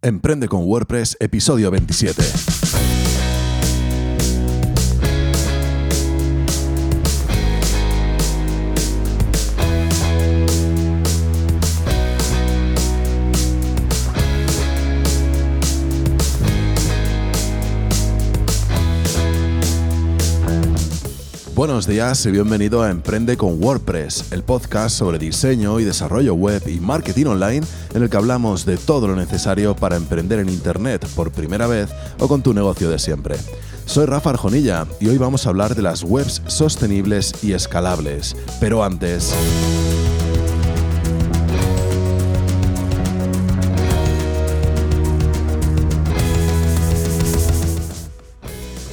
Emprende con WordPress, episodio 27. Buenos días y bienvenido a Emprende con WordPress, el podcast sobre diseño y desarrollo web y marketing online en el que hablamos de todo lo necesario para emprender en Internet por primera vez o con tu negocio de siempre. Soy Rafa Arjonilla y hoy vamos a hablar de las webs sostenibles y escalables. Pero antes...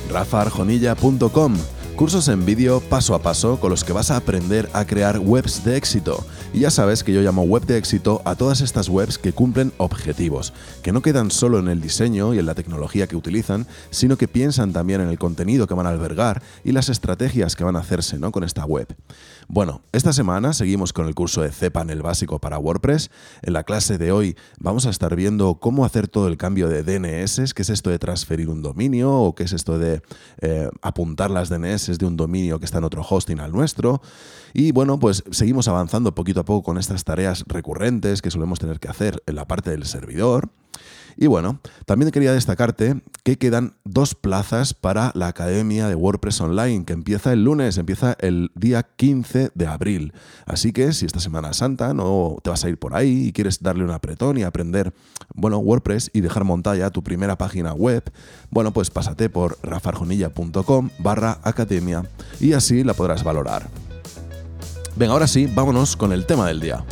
rafaarjonilla.com Cursos en vídeo paso a paso con los que vas a aprender a crear webs de éxito. Y ya sabes que yo llamo web de éxito a todas estas webs que cumplen objetivos, que no quedan solo en el diseño y en la tecnología que utilizan, sino que piensan también en el contenido que van a albergar y las estrategias que van a hacerse ¿no? con esta web. Bueno, esta semana seguimos con el curso de cPanel básico para WordPress. En la clase de hoy vamos a estar viendo cómo hacer todo el cambio de DNS, qué es esto de transferir un dominio o qué es esto de eh, apuntar las DNS de un dominio que está en otro hosting al nuestro. Y bueno, pues seguimos avanzando poquito a poco con estas tareas recurrentes que solemos tener que hacer en la parte del servidor. Y bueno, también quería destacarte que quedan dos plazas para la Academia de WordPress Online, que empieza el lunes, empieza el día 15 de abril. Así que si esta Semana Santa no te vas a ir por ahí y quieres darle un apretón y aprender, bueno, WordPress y dejar montada ya tu primera página web, bueno, pues pásate por rafarjonilla.com barra academia y así la podrás valorar. Venga, ahora sí, vámonos con el tema del día.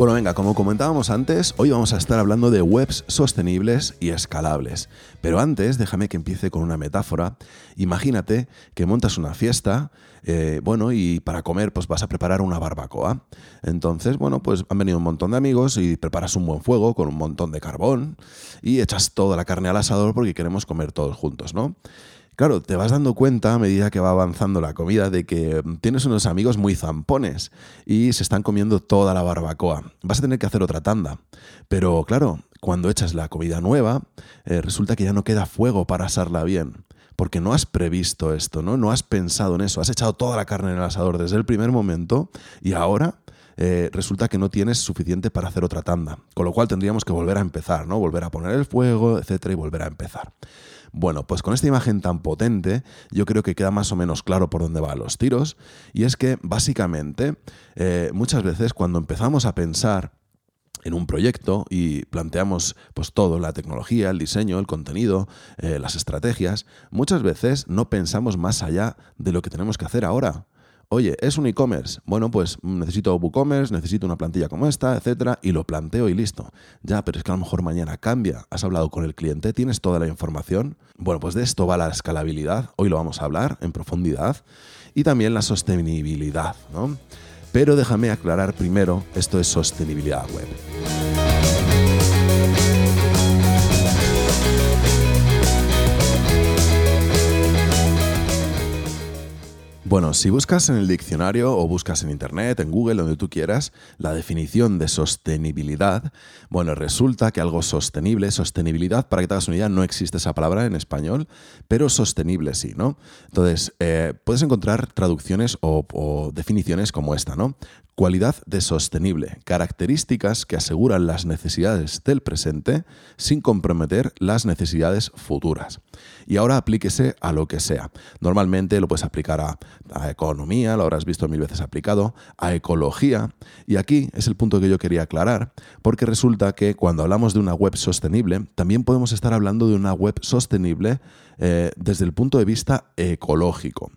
Bueno, venga, como comentábamos antes, hoy vamos a estar hablando de webs sostenibles y escalables. Pero antes, déjame que empiece con una metáfora. Imagínate que montas una fiesta, eh, bueno, y para comer pues vas a preparar una barbacoa. Entonces, bueno, pues han venido un montón de amigos y preparas un buen fuego con un montón de carbón y echas toda la carne al asador porque queremos comer todos juntos, ¿no? Claro, te vas dando cuenta a medida que va avanzando la comida de que tienes unos amigos muy zampones y se están comiendo toda la barbacoa. Vas a tener que hacer otra tanda. Pero claro, cuando echas la comida nueva, eh, resulta que ya no queda fuego para asarla bien. Porque no has previsto esto, ¿no? No has pensado en eso. Has echado toda la carne en el asador desde el primer momento y ahora eh, resulta que no tienes suficiente para hacer otra tanda. Con lo cual tendríamos que volver a empezar, ¿no? Volver a poner el fuego, etcétera, y volver a empezar. Bueno, pues con esta imagen tan potente yo creo que queda más o menos claro por dónde van los tiros y es que básicamente eh, muchas veces cuando empezamos a pensar en un proyecto y planteamos pues todo, la tecnología, el diseño, el contenido, eh, las estrategias, muchas veces no pensamos más allá de lo que tenemos que hacer ahora. Oye, es un e-commerce. Bueno, pues necesito WooCommerce, necesito una plantilla como esta, etcétera, y lo planteo y listo. Ya, pero es que a lo mejor mañana cambia. Has hablado con el cliente, tienes toda la información. Bueno, pues de esto va la escalabilidad. Hoy lo vamos a hablar en profundidad. Y también la sostenibilidad, ¿no? Pero déjame aclarar primero, esto es sostenibilidad web. Bueno, si buscas en el diccionario o buscas en Internet, en Google, donde tú quieras, la definición de sostenibilidad, bueno, resulta que algo sostenible, sostenibilidad, para que te hagas una idea, no existe esa palabra en español, pero sostenible sí, ¿no? Entonces, eh, puedes encontrar traducciones o, o definiciones como esta, ¿no? Cualidad de sostenible, características que aseguran las necesidades del presente sin comprometer las necesidades futuras. Y ahora aplíquese a lo que sea. Normalmente lo puedes aplicar a, economía, lo habrás visto mil veces aplicado, a ecología. Y aquí es el punto que yo quería aclarar, porque resulta que cuando hablamos de una web sostenible, también podemos estar hablando de una web sostenible eh, desde el punto de vista ecológico.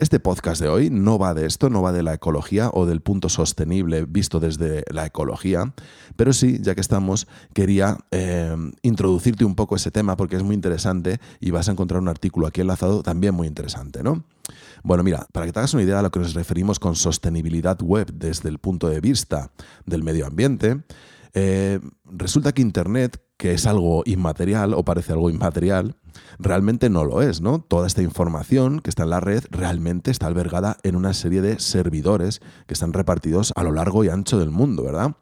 Este podcast de hoy no va de esto, no va de la ecología o del punto sostenible visto desde la ecología, pero sí, ya que estamos, quería eh, introducirte un poco ese tema porque es muy interesante y vas a encontrar un artículo aquí enlazado también muy interesante, ¿no? Bueno, mira, para que te hagas una idea a lo que nos referimos con sostenibilidad web desde el punto de vista del medio ambiente, eh, resulta que Internet, que es algo inmaterial o parece algo inmaterial, realmente no lo es, ¿no? Toda esta información que está en la red realmente está albergada en una serie de servidores que están repartidos a lo largo y ancho del mundo, ¿verdad?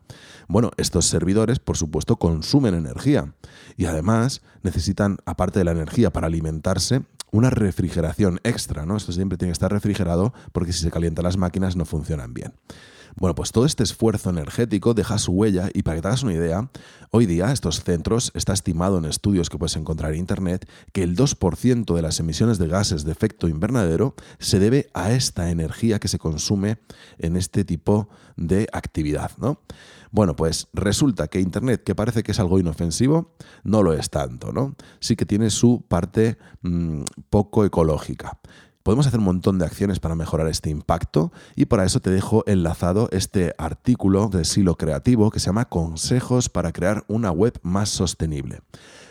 Bueno, estos servidores, por supuesto, consumen energía y además necesitan, aparte de la energía para alimentarse, una refrigeración extra, ¿no? Esto siempre tiene que estar refrigerado porque si se calientan las máquinas no funcionan bien. Bueno, pues todo este esfuerzo energético deja su huella y para que te hagas una idea, hoy día estos centros está estimado en estudios que puedes encontrar en Internet que el 2% de las emisiones de gases de efecto invernadero se debe a esta energía que se consume en este tipo de actividad, ¿no? Bueno, pues resulta que Internet, que parece que es algo inofensivo, no lo es tanto, ¿no? Sí que tiene su parte mm, poco ecológica. Podemos hacer un montón de acciones para mejorar este impacto y para eso te dejo enlazado este artículo de Silo Creativo que se llama Consejos para crear una web más sostenible.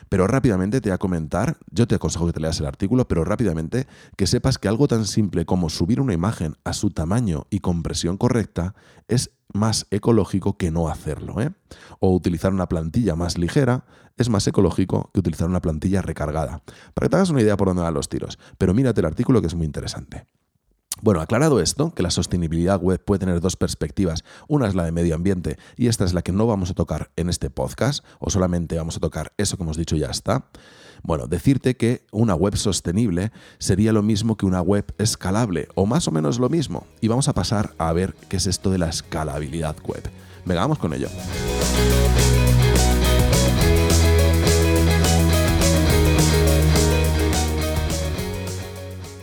Pero rápidamente te voy a comentar, yo te aconsejo que te leas el artículo, pero rápidamente que sepas que algo tan simple como subir una imagen a su tamaño y compresión correcta es más ecológico que no hacerlo. ¿eh? O utilizar una plantilla más ligera es más ecológico que utilizar una plantilla recargada. Para que te hagas una idea por dónde van los tiros. Pero mírate el artículo que es muy interesante. Bueno, aclarado esto, que la sostenibilidad web puede tener dos perspectivas, una es la de medio ambiente y esta es la que no vamos a tocar en este podcast, o solamente vamos a tocar eso que hemos dicho y ya está. Bueno, decirte que una web sostenible sería lo mismo que una web escalable, o más o menos lo mismo. Y vamos a pasar a ver qué es esto de la escalabilidad web. Venga, vamos con ello.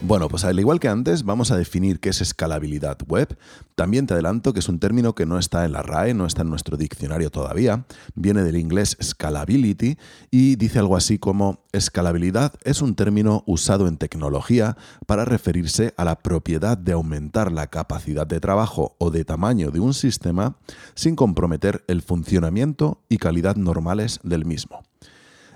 Bueno, pues al igual que antes, vamos a definir qué es escalabilidad web. También te adelanto que es un término que no está en la RAE, no está en nuestro diccionario todavía. Viene del inglés scalability y dice algo así como escalabilidad es un término usado en tecnología para referirse a la propiedad de aumentar la capacidad de trabajo o de tamaño de un sistema sin comprometer el funcionamiento y calidad normales del mismo.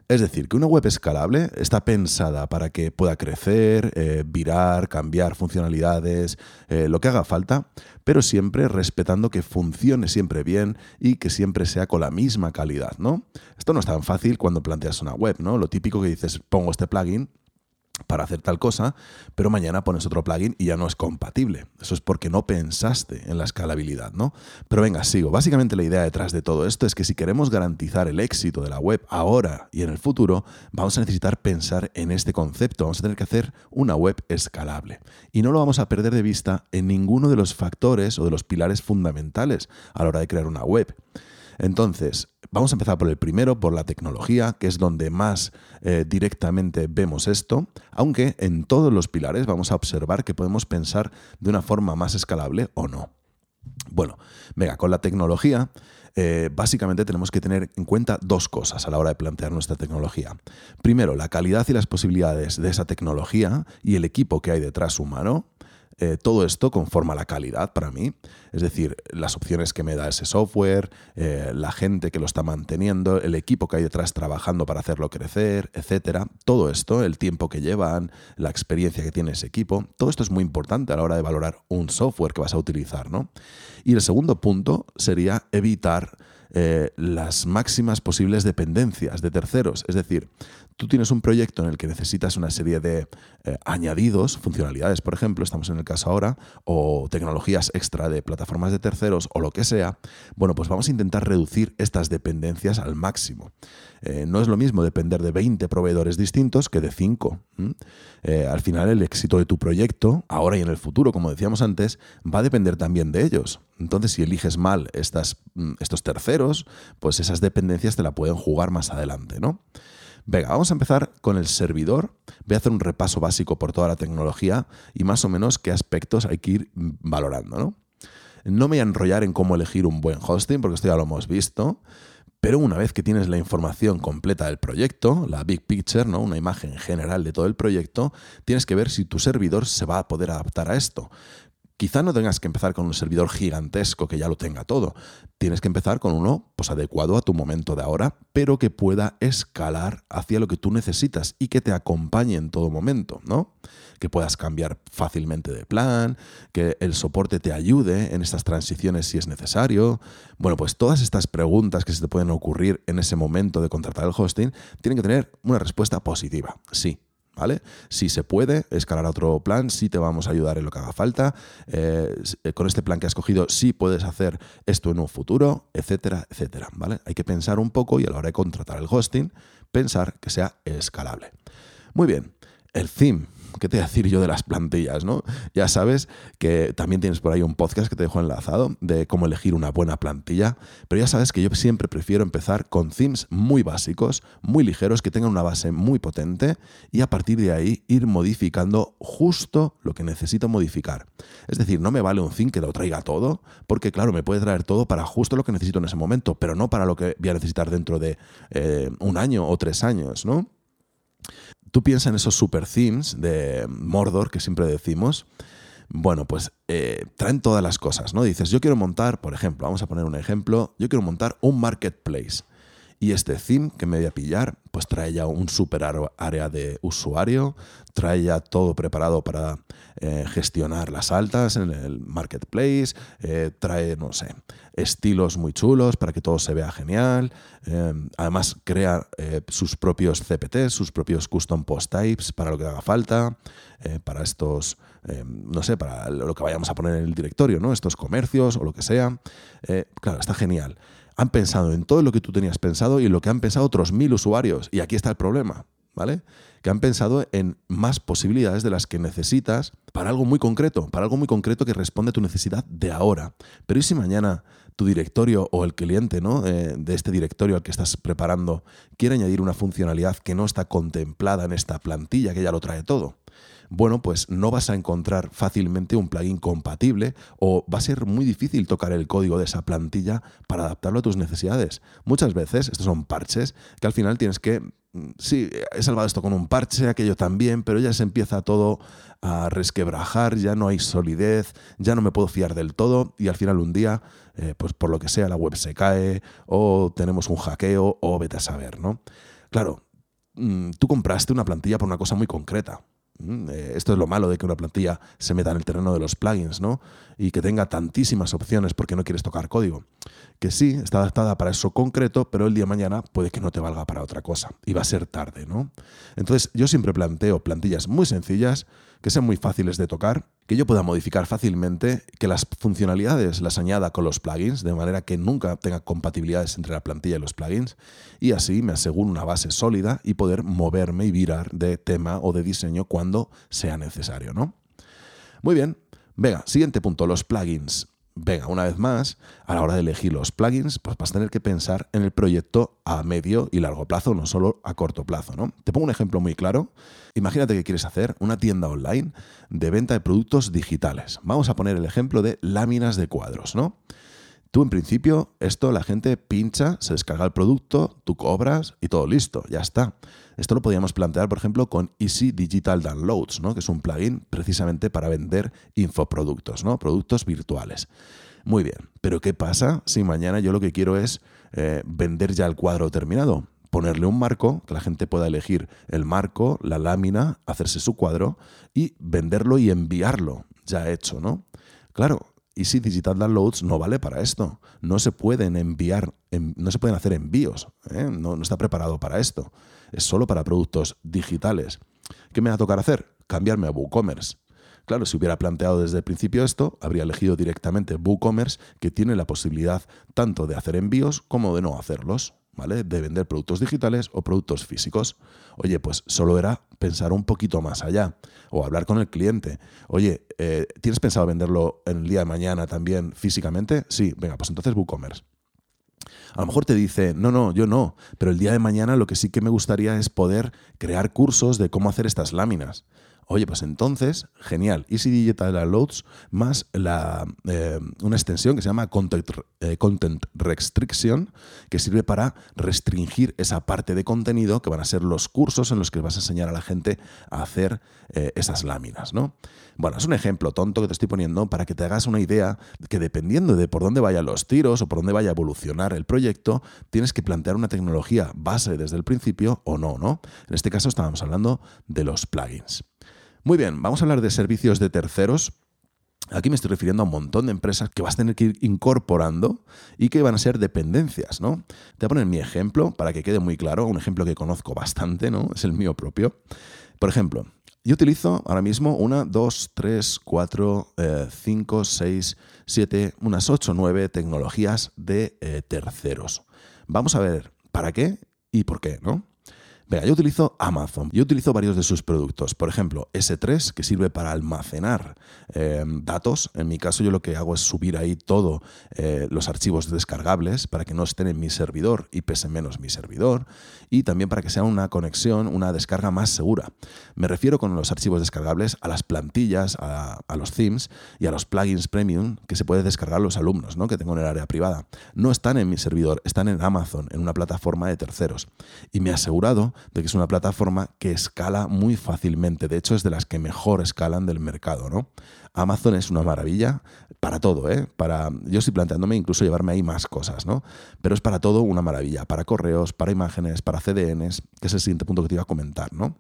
Es decir, que una web escalable está pensada para que pueda crecer, eh, virar, cambiar funcionalidades, eh, lo que haga falta, pero siempre respetando que funcione siempre bien y que siempre sea con la misma calidad, ¿no? Esto no es tan fácil cuando planteas una web, ¿no? Lo típico que dices, pongo este plugin para hacer tal cosa, pero mañana pones otro plugin y ya no es compatible. Eso es porque no pensaste en la escalabilidad, ¿no? Pero venga, sigo. Básicamente la idea detrás de todo esto es que si queremos garantizar el éxito de la web ahora y en el futuro, vamos a necesitar pensar en este concepto. Vamos a tener que hacer una web escalable. Y no lo vamos a perder de vista en ninguno de los factores o de los pilares fundamentales a la hora de crear una web. Entonces, vamos a empezar por el primero, por la tecnología, que es donde más eh, directamente vemos esto, aunque en todos los pilares vamos a observar que podemos pensar de una forma más escalable o no. Bueno, venga, con la tecnología, eh, básicamente tenemos que tener en cuenta dos cosas a la hora de plantear nuestra tecnología. Primero, la calidad y las posibilidades de esa tecnología y el equipo que hay detrás humano. Eh, todo esto conforma la calidad para mí. Es decir, las opciones que me da ese software, eh, la gente que lo está manteniendo, el equipo que hay detrás trabajando para hacerlo crecer, etcétera. Todo esto, el tiempo que llevan, la experiencia que tiene ese equipo, todo esto es muy importante a la hora de valorar un software que vas a utilizar. ¿no? Y el segundo punto sería evitar eh, las máximas posibles dependencias de terceros. Es decir, tú tienes un proyecto en el que necesitas una serie de eh, añadidos, funcionalidades, por ejemplo, estamos en el caso ahora, o tecnologías extra de plataformas de terceros o lo que sea, bueno, pues vamos a intentar reducir estas dependencias al máximo. Eh, no es lo mismo depender de 20 proveedores distintos que de 5. al final el éxito de tu proyecto, ahora y en el futuro, como decíamos antes, va a depender también de ellos. Entonces, si eliges mal mm, estos terceros, pues esas dependencias te la pueden jugar más adelante, ¿no? Venga, vamos a empezar con el servidor. Voy a hacer un repaso básico por toda la tecnología y más o menos qué aspectos hay que ir valorando, ¿no? No me voy a enrollar en cómo elegir un buen hosting, porque esto ya lo hemos visto. Pero una vez que tienes la información completa del proyecto, la big picture, ¿no? una imagen general de todo el proyecto, tienes que ver si tu servidor se va a poder adaptar a esto. Quizá no tengas que empezar con un servidor gigantesco que ya lo tenga todo. Tienes que empezar con uno pues, adecuado a tu momento de ahora, pero que pueda escalar hacia lo que tú necesitas y que te acompañe en todo momento, ¿no? Que puedas cambiar fácilmente de plan, que el soporte te ayude en estas transiciones si es necesario. Bueno, pues todas estas preguntas que se te pueden ocurrir en ese momento de contratar el hosting tienen que tener una respuesta positiva. Sí, ¿vale? Si se puede escalar a otro plan, sí te vamos a ayudar en lo que haga falta. Eh, eh, con este plan que has cogido, sí puedes hacer esto en un futuro, etcétera, etcétera, ¿vale? Hay que pensar un poco y a la hora de contratar el hosting, pensar que sea escalable. Muy bien, el theme ¿qué te voy a decir yo de las plantillas, no? Ya sabes que también tienes por ahí un podcast que te dejo enlazado de cómo elegir una buena plantilla, pero ya sabes que yo siempre prefiero empezar con themes muy básicos, muy ligeros, que tengan una base muy potente y a partir de ahí ir modificando justo lo que necesito modificar. Es decir, no me vale un theme que lo traiga todo, porque claro, me puede traer todo para justo lo que necesito en ese momento, pero no para lo que voy a necesitar dentro de eh, un año o tres años, ¿no? Tú piensas en esos super themes de Mordor que siempre decimos. Bueno, pues eh, traen todas las cosas, ¿no? Dices, yo quiero montar, por ejemplo, vamos a poner un ejemplo, yo quiero montar un marketplace. Y este theme que me voy a pillar, pues trae ya un super área de usuario, trae ya todo preparado para eh, gestionar las altas en el marketplace, eh, trae, no sé, estilos muy chulos para que todo se vea genial. Eh, además, crea sus propios CPT, sus propios custom post types para lo que haga falta, para estos, no sé, para lo que vayamos a poner en el directorio, ¿no? Estos comercios o lo que sea. claro, está genial han pensado en todo lo que tú tenías pensado y en lo que han pensado otros mil usuarios. Y aquí está el problema, ¿vale? Que han pensado en más posibilidades de las que necesitas para algo muy concreto, para algo muy concreto que responde a tu necesidad de ahora. Pero ¿y si mañana tu directorio o el cliente ¿no? Eh, de este directorio al que estás preparando quiere añadir una funcionalidad que no está contemplada en esta plantilla que ya lo trae todo? Bueno, pues no vas a encontrar fácilmente un plugin compatible o va a ser muy difícil tocar el código de esa plantilla para adaptarlo a tus necesidades. Muchas veces estos son parches que al final tienes que mm, sí, he salvado esto con un parche, aquello también, pero ya se empieza todo a resquebrajar, ya no hay solidez, ya no me puedo fiar del todo y al final un día, eh, pues por lo que sea, la web se cae o tenemos un hackeo o vete a saber, ¿no? Claro, mm, tú compraste una plantilla por una cosa muy concreta. Mm, eh, esto es lo malo de que una plantilla se meta en el terreno de los plugins, ¿no? Y que tenga tantísimas opciones porque no quieres tocar código. Que sí, está adaptada para eso concreto, pero el día de mañana puede que no te valga para otra cosa. Y va a ser tarde, ¿no? Entonces, yo siempre planteo plantillas muy sencillas que sean muy fáciles de tocar, que yo pueda modificar fácilmente, que las funcionalidades las añada con los plugins, de manera que nunca tenga compatibilidades entre la plantilla y los plugins, y así me aseguro una base sólida y poder moverme y virar de tema o de diseño cuando sea necesario, ¿no? Muy bien. Venga, siguiente punto, los plugins venga, una vez más, a la hora de elegir los plugins, pues vas a tener que pensar en el proyecto a medio y largo plazo, no solo a corto plazo. ¿no? Te pongo un ejemplo muy claro. Imagínate que quieres hacer una tienda online de venta de productos digitales. Vamos a poner el ejemplo de láminas de cuadros, ¿no? Tú en principio, esto la gente pincha, se descarga el producto, tú cobras y todo listo, ya está. Esto lo podríamos plantear, por ejemplo, con Easy Digital Downloads, ¿no? que es un plugin precisamente para vender infoproductos, ¿no? productos virtuales. Muy bien, pero ¿qué pasa si mañana yo lo que quiero es eh, vender ya el cuadro terminado? Ponerle un marco, que la gente pueda elegir el marco, la lámina, hacerse su cuadro y venderlo y enviarlo ya hecho, ¿no? Claro, Easy Digital Downloads no vale para esto. No se pueden enviar, no se pueden hacer envíos. ¿eh? No, no, está preparado para esto. Es solo para productos digitales. ¿Qué me va a tocar hacer? Cambiarme a WooCommerce. Claro, si hubiera planteado desde el principio esto, habría elegido directamente WooCommerce, que tiene la posibilidad tanto de hacer envíos como de no hacerlos. ¿vale? De vender productos digitales o productos físicos. Oye, pues solo era pensar un poquito más allá o hablar con el cliente. Oye, eh, ¿tienes pensado venderlo en el día de mañana también físicamente? Sí, venga, pues entonces WooCommerce. A lo mejor te dice, no, no, yo no, pero el día de mañana lo que sí que me gustaría es poder crear cursos de cómo hacer estas láminas. Oye, pues entonces, genial. Easy Digital Downloads más la, eh, una extensión que se llama Content, eh, Content, Restriction, que sirve para restringir esa parte de contenido que van a ser los cursos en los que vas a enseñar a la gente a hacer eh, esas láminas, ¿no? Bueno, es un ejemplo tonto que te estoy poniendo para que te hagas una idea que dependiendo de por dónde vayan los tiros o por dónde vaya a evolucionar el proyecto, tienes que plantear una tecnología base desde el principio o no, ¿no? En este caso estábamos hablando de los plugins. Muy bien, vamos a hablar de servicios de terceros. Aquí me estoy refiriendo a un montón de empresas que vas a tener que ir incorporando y que van a ser dependencias, ¿no? Te voy a poner mi ejemplo para que quede muy claro, un ejemplo que conozco bastante, ¿no? Es el mío propio. Por ejemplo, yo utilizo ahora mismo una, dos, tres, cuatro, eh, cinco, seis, siete, unas ocho, nueve tecnologías de eh, terceros. Vamos a ver para qué y por qué, ¿no? Venga, yo utilizo Amazon. Yo utilizo varios de sus productos. Por ejemplo, S3, que sirve para almacenar eh, datos. En mi caso, yo lo que hago es subir ahí todos eh, los archivos descargables para que no estén en mi servidor y pese menos mi servidor. Y también para que sea una conexión, una descarga más segura. Me refiero con los archivos descargables a las plantillas, a, los themes y a los plugins premium que se puede descargar los alumnos, ¿no? que tengo en el área privada. No están en mi servidor, están en Amazon, en una plataforma de terceros. Y me he asegurado de que es una plataforma que escala muy fácilmente. De hecho, es de las que mejor escalan del mercado, ¿no? Amazon es una maravilla para todo, ¿eh? Para, yo estoy planteándome incluso llevarme ahí más cosas, ¿no? Pero es para todo una maravilla, para correos, para imágenes, para CDNs, que es el siguiente punto que te iba a comentar, ¿no?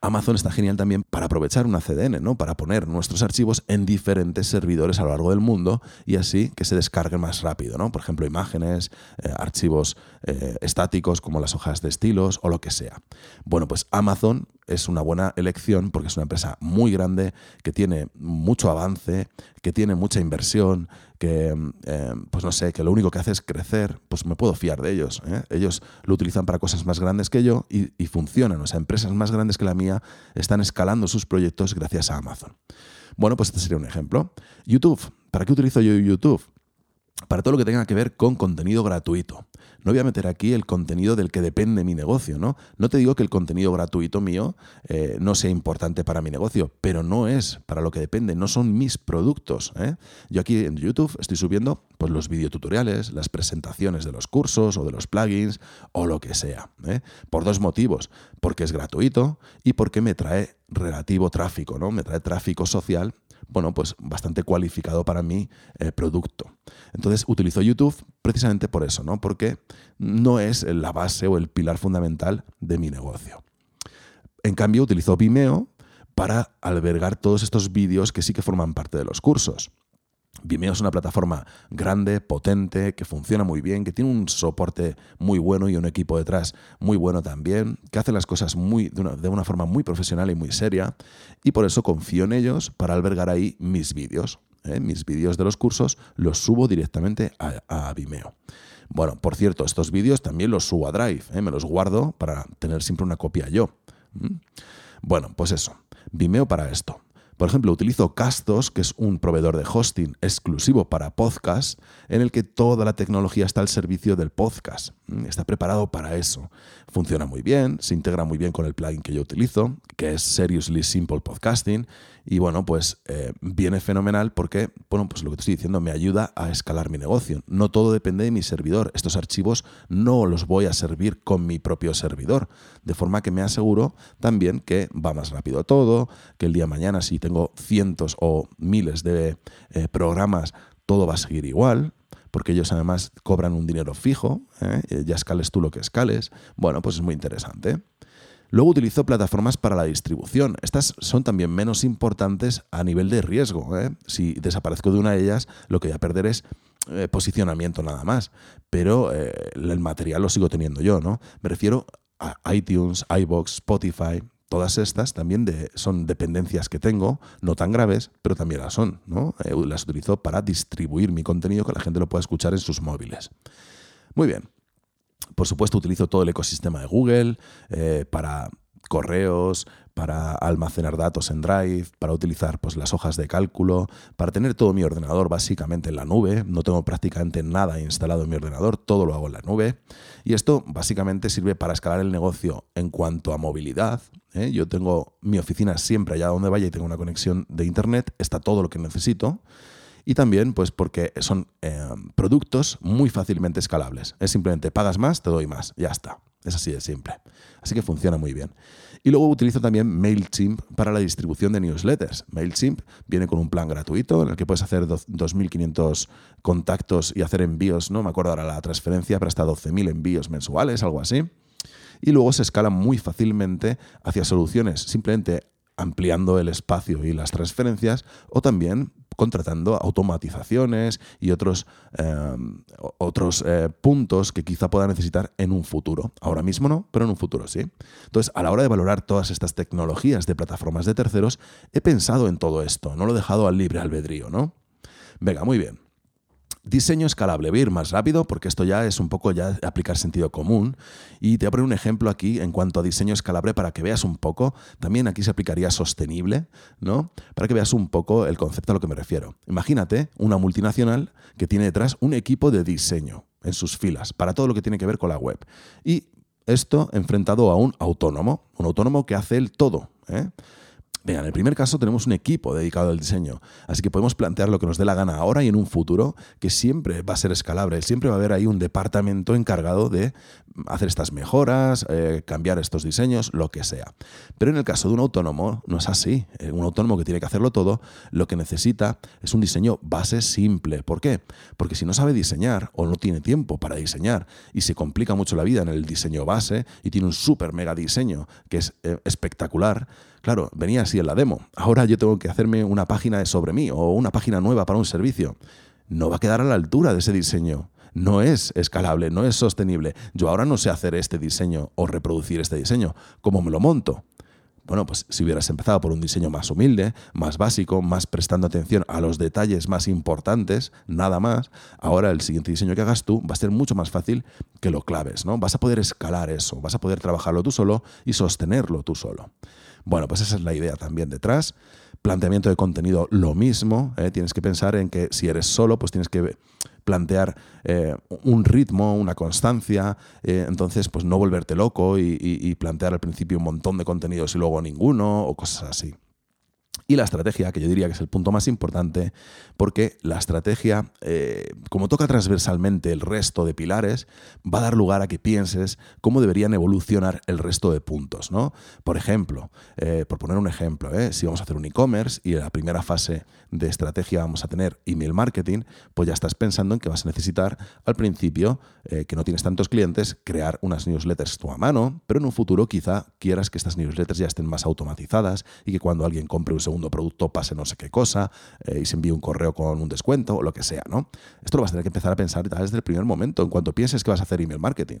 Amazon está genial también para aprovechar una CDN, ¿no? Para poner nuestros archivos en diferentes servidores a lo largo del mundo y así que se descarguen más rápido, ¿no? Por ejemplo, imágenes, eh, archivos eh, estáticos como las hojas de estilos o lo que sea. Bueno, pues Amazon es una buena elección porque es una empresa muy grande, que tiene mucho avance, que tiene mucha inversión, que, eh, pues no sé, que lo único que hace es crecer, pues me puedo fiar de ellos. ¿eh? Ellos lo utilizan para cosas más grandes que yo y, y funcionan. O sea, empresas más grandes que la mía están escalando sus proyectos gracias a Amazon. Bueno, pues este sería un ejemplo. YouTube. ¿Para qué utilizo yo YouTube? Para todo lo que tenga que ver con contenido gratuito. No voy a meter aquí el contenido del que depende mi negocio, ¿no? No te digo que el contenido gratuito mío eh, no sea importante para mi negocio, pero no es para lo que depende, no son mis productos. ¿eh? Yo aquí en YouTube estoy subiendo pues, los videotutoriales, las presentaciones de los cursos o de los plugins o lo que sea. ¿eh? Por dos motivos, porque es gratuito y porque me trae relativo tráfico, ¿no? Me trae tráfico social bueno, pues bastante cualificado para mi eh, producto. Entonces utilizo YouTube precisamente por eso, ¿no? Porque no es la base o el pilar fundamental de mi negocio. En cambio, utilizo Vimeo para albergar todos estos vídeos que sí que forman parte de los cursos. Vimeo es una plataforma grande, potente, que funciona muy bien, que tiene un soporte muy bueno y un equipo detrás muy bueno también, que hace las cosas de, una, forma muy profesional y muy seria, y por eso confío en ellos para albergar ahí mis vídeos. ¿eh? Mis vídeos de los cursos los subo directamente a, Vimeo. Bueno, por cierto, estos vídeos también los subo a Drive, ¿eh? me los guardo para tener siempre una copia yo. Bueno, pues eso, Vimeo para esto. Por ejemplo, utilizo Castos, que es un proveedor de hosting exclusivo para podcast, en el que toda la tecnología está al servicio del podcast. Está preparado para eso. Funciona muy bien, se integra muy bien con el plugin que yo utilizo, que es Seriously Simple Podcasting, y bueno, pues eh, viene fenomenal porque, bueno, pues lo que te estoy diciendo me ayuda a escalar mi negocio. No todo depende de mi servidor. Estos archivos no los voy a servir con mi propio servidor. De forma que me aseguro también que va más rápido todo, que el día de mañana si tengo cientos o miles de eh, programas, todo va a seguir igual porque ellos además cobran un dinero fijo, ¿eh? ya escales tú lo que escales. Bueno, pues es muy interesante. Luego utilizo plataformas para la distribución. Estas son también menos importantes a nivel de riesgo. ¿eh? Si desaparezco de una de ellas, lo que voy a perder es eh, posicionamiento nada más. Pero eh, el material lo sigo teniendo yo, ¿no? Me refiero a iTunes, iBox, Spotify. Todas estas también son dependencias que tengo, no tan graves, pero también las son. ¿no? las utilizo para distribuir mi contenido que la gente lo pueda escuchar en sus móviles. Muy bien. Por supuesto, utilizo todo el ecosistema de Google eh, para correos, para almacenar datos en Drive, para utilizar pues, las hojas de cálculo, para tener todo mi ordenador básicamente en la nube. No tengo prácticamente nada instalado en mi ordenador, todo lo hago en la nube. Y esto básicamente sirve para escalar el negocio en cuanto a movilidad. ¿eh? Yo tengo mi oficina siempre allá donde vaya y tengo una conexión de Internet, está todo lo que necesito. Y también, pues porque son eh, productos muy fácilmente escalables. Es simplemente pagas más, te doy más. Ya está. Es así de simple. Así que funciona muy bien. Y luego utilizo también MailChimp para la distribución de newsletters. MailChimp viene con un plan gratuito en el que puedes hacer 2.500 contactos y hacer envíos, no me acuerdo ahora la transferencia, pero hasta 12.000 envíos mensuales, algo así. Y luego se escala muy fácilmente hacia soluciones, simplemente ampliando el espacio y las transferencias o también contratando automatizaciones y otros, eh, otros eh, puntos que quizá pueda necesitar en un futuro. Ahora mismo no, pero en un futuro sí. Entonces, a la hora de valorar todas estas tecnologías de plataformas de terceros, he pensado en todo esto, no lo he dejado al libre albedrío, ¿no? Venga, muy bien. Diseño escalable. Voy a ir más rápido porque esto ya es un poco ya aplicar sentido común. Y te voy a poner un ejemplo aquí en cuanto a diseño escalable para que veas un poco. También aquí se aplicaría sostenible, ¿no? Para que veas un poco el concepto a lo que me refiero. Imagínate una multinacional que tiene detrás un equipo de diseño en sus filas para todo lo que tiene que ver con la web. Y esto enfrentado a un autónomo, un autónomo que hace el todo. ¿eh? En el primer caso tenemos un equipo dedicado al diseño, así que podemos plantear lo que nos dé la gana ahora y en un futuro que siempre va a ser escalable, siempre va a haber ahí un departamento encargado de hacer estas mejoras, eh, cambiar estos diseños, lo que sea. Pero en el caso de un autónomo no es así. Eh, un autónomo que tiene que hacerlo todo, lo que necesita es un diseño base simple. ¿Por qué? Porque si no sabe diseñar o no tiene tiempo para diseñar y se complica mucho la vida en el diseño base y tiene un súper mega diseño que es eh, espectacular, Claro, venía así en la demo. Ahora yo tengo que hacerme una página sobre mí o una página nueva para un servicio. No va a quedar a la altura de ese diseño. No es escalable, no es sostenible. Yo ahora no sé hacer este diseño o reproducir este diseño. ¿Cómo me lo monto? Bueno, pues si hubieras empezado por un diseño más humilde, más básico, más prestando atención a los detalles más importantes, nada más, ahora el siguiente diseño que hagas tú va a ser mucho más fácil que lo claves, ¿no? Vas a poder escalar eso, vas a poder trabajarlo tú solo y sostenerlo tú solo. Bueno, pues esa es la idea también detrás. Planteamiento de contenido, lo mismo. ¿eh? Tienes que pensar en que si eres solo, pues tienes que plantear eh, un ritmo, una constancia, eh, entonces pues no volverte loco y plantear al principio un montón de contenidos y luego ninguno o cosas así. Y la estrategia, que yo diría que es el punto más importante, porque la estrategia, eh, como toca transversalmente el resto de pilares, va a dar lugar a que pienses cómo deberían evolucionar el resto de puntos. ¿no? Por ejemplo, eh, por poner un ejemplo, ¿eh? si vamos a hacer un e-commerce y en la primera fase de estrategia vamos a tener email marketing, pues ya estás pensando en que vas a necesitar al principio, que no tienes tantos clientes, crear unas newsletters tú a mano, pero en un futuro quizá quieras que estas newsletters ya estén más automatizadas y que cuando alguien compre un segundo producto pase no sé qué cosa eh, y se envíe un correo con un descuento o lo que sea, ¿no? Esto lo vas a tener que empezar a pensar desde el primer momento, en cuanto pienses que vas a hacer email marketing.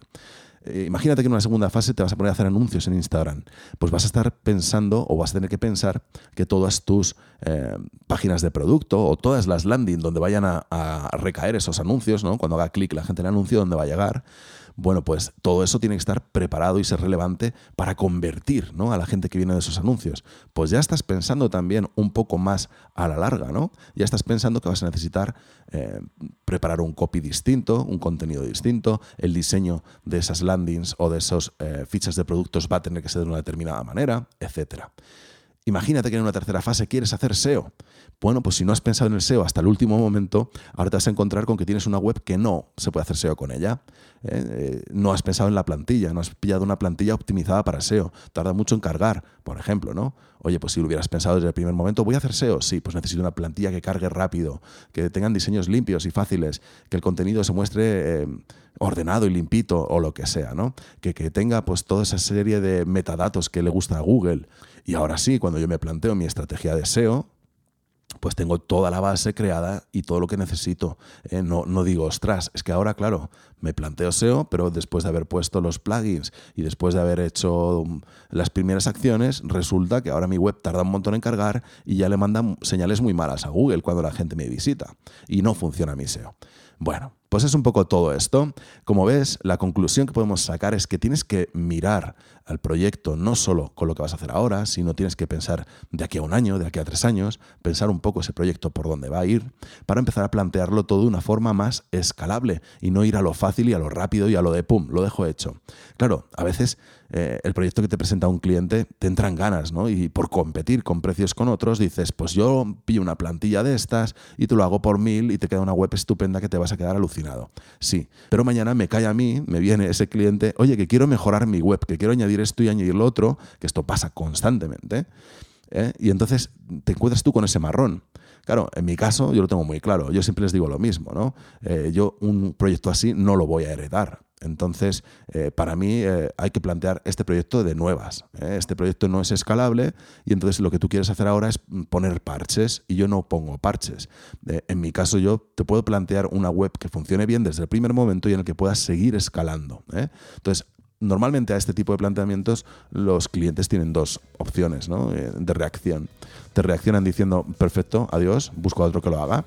Eh, imagínate que en una segunda fase te vas a poner a hacer anuncios en Instagram. Pues vas a estar pensando o vas a tener que pensar que todas tus eh, páginas de producto o todas las landing donde vayan a, recaer esos anuncios, ¿no? cuando haga clic la gente en el anuncio, donde va a llegar, bueno, pues todo eso tiene que estar preparado y ser relevante para convertir ¿no? a la gente que viene de esos anuncios. Pues ya estás pensando también un poco más a la larga, ¿no? Ya estás pensando que vas a necesitar eh, preparar un copy distinto, un contenido distinto, el diseño de esas landings o de esos eh, fichas de productos va a tener que ser de una determinada manera, etcétera. Imagínate que en una tercera fase quieres hacer SEO. Bueno, pues si no has pensado en el SEO hasta el último momento, ahora te vas a encontrar con que tienes una web que no se puede hacer SEO con ella. ¿eh? Eh, no has pensado en la plantilla, no has pillado una plantilla optimizada para SEO. Tarda mucho en cargar, por ejemplo, ¿no? Oye, pues si lo hubieras pensado desde el primer momento, ¿voy a hacer SEO? Sí, pues necesito una plantilla que cargue rápido, que tengan diseños limpios y fáciles, que el contenido se muestre... Eh, ordenado y limpito o lo que sea, ¿no? Que, que tenga pues toda esa serie de metadatos que le gusta a Google. Y ahora sí, cuando yo me planteo mi estrategia de SEO, pues tengo toda la base creada y todo lo que necesito. ¿eh? no, no, digo, ostras, es que ahora, claro, me planteo SEO, pero después de haber puesto los plugins y después de haber hecho mm, las primeras acciones, resulta que ahora mi web tarda un montón en cargar y ya le mandan señales muy malas a Google cuando la gente me visita y no funciona mi SEO. Bueno, Pues es un poco todo esto. Como ves, la conclusión que podemos sacar es que tienes que mirar al proyecto no solo con lo que vas a hacer ahora, sino tienes que pensar de aquí a un año, de aquí a tres años, pensar un poco ese proyecto por dónde va a ir, para empezar a plantearlo todo de una forma más escalable y no ir a lo fácil y a lo rápido y a lo de pum, lo dejo hecho. Claro, a veces eh, el proyecto que te presenta un cliente te entran ganas, ¿no? Y por competir con precios con otros dices, pues yo pillo una plantilla de estas y te lo hago por mil y te queda una web estupenda que te vas a quedar alucinado. Sí, pero mañana me cae a mí, me viene ese cliente, oye, que quiero mejorar mi web, que quiero añadir esto y añadir lo otro, que esto pasa constantemente. ¿eh? Y entonces te encuentras tú con ese marrón. Claro, en mi caso yo lo tengo muy claro. Yo siempre les digo lo mismo, ¿no? Eh, yo un proyecto así no lo voy a heredar. Entonces, eh, para mí eh, hay que plantear este proyecto de nuevas. Este proyecto no es escalable y entonces lo que tú quieres hacer ahora es poner parches y yo no pongo parches. en mi caso, yo te puedo plantear una web que funcione bien desde el primer momento y en el que puedas seguir escalando. Entonces, normalmente a este tipo de planteamientos los clientes tienen dos opciones de reacción. Te reaccionan diciendo, perfecto, adiós, busco a otro que lo haga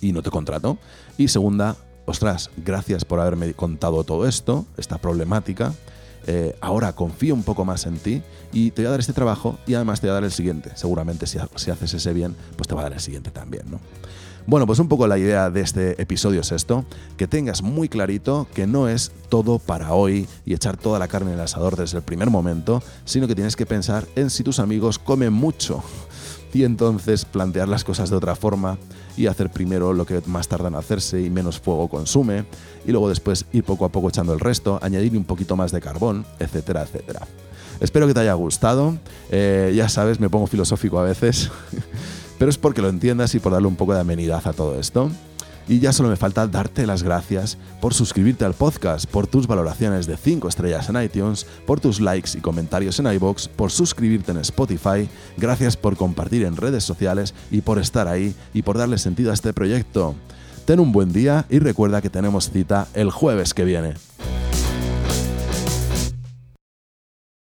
y no te contrato. Y segunda, ostras, gracias por haberme contado todo esto, esta problemática. Eh, ahora confío un poco más en ti y te voy a dar este trabajo y además te voy a dar el siguiente. Seguramente si, haces ese bien, pues te va a dar el siguiente también, ¿no? Bueno, pues un poco la idea de este episodio es esto, que tengas muy clarito que no es todo para hoy y echar toda la carne en el asador desde el primer momento, sino que tienes que pensar en si tus amigos comen mucho y entonces plantear las cosas de otra forma y hacer primero lo que más tarda en hacerse y menos fuego consume, y luego después ir poco a poco echando el resto, añadir un poquito más de carbón, etcétera, etcétera. Espero que te haya gustado. Eh, ya sabes, me pongo filosófico a veces, pero es porque lo entiendas y por darle un poco de amenidad a todo esto. Y ya solo me falta darte las gracias por suscribirte al podcast, por tus valoraciones de 5 estrellas en iTunes, por tus likes y comentarios en iBox, por suscribirte en Spotify, gracias por compartir en redes sociales y por estar ahí y por darle sentido a este proyecto. Ten un buen día y recuerda que tenemos cita el jueves que viene.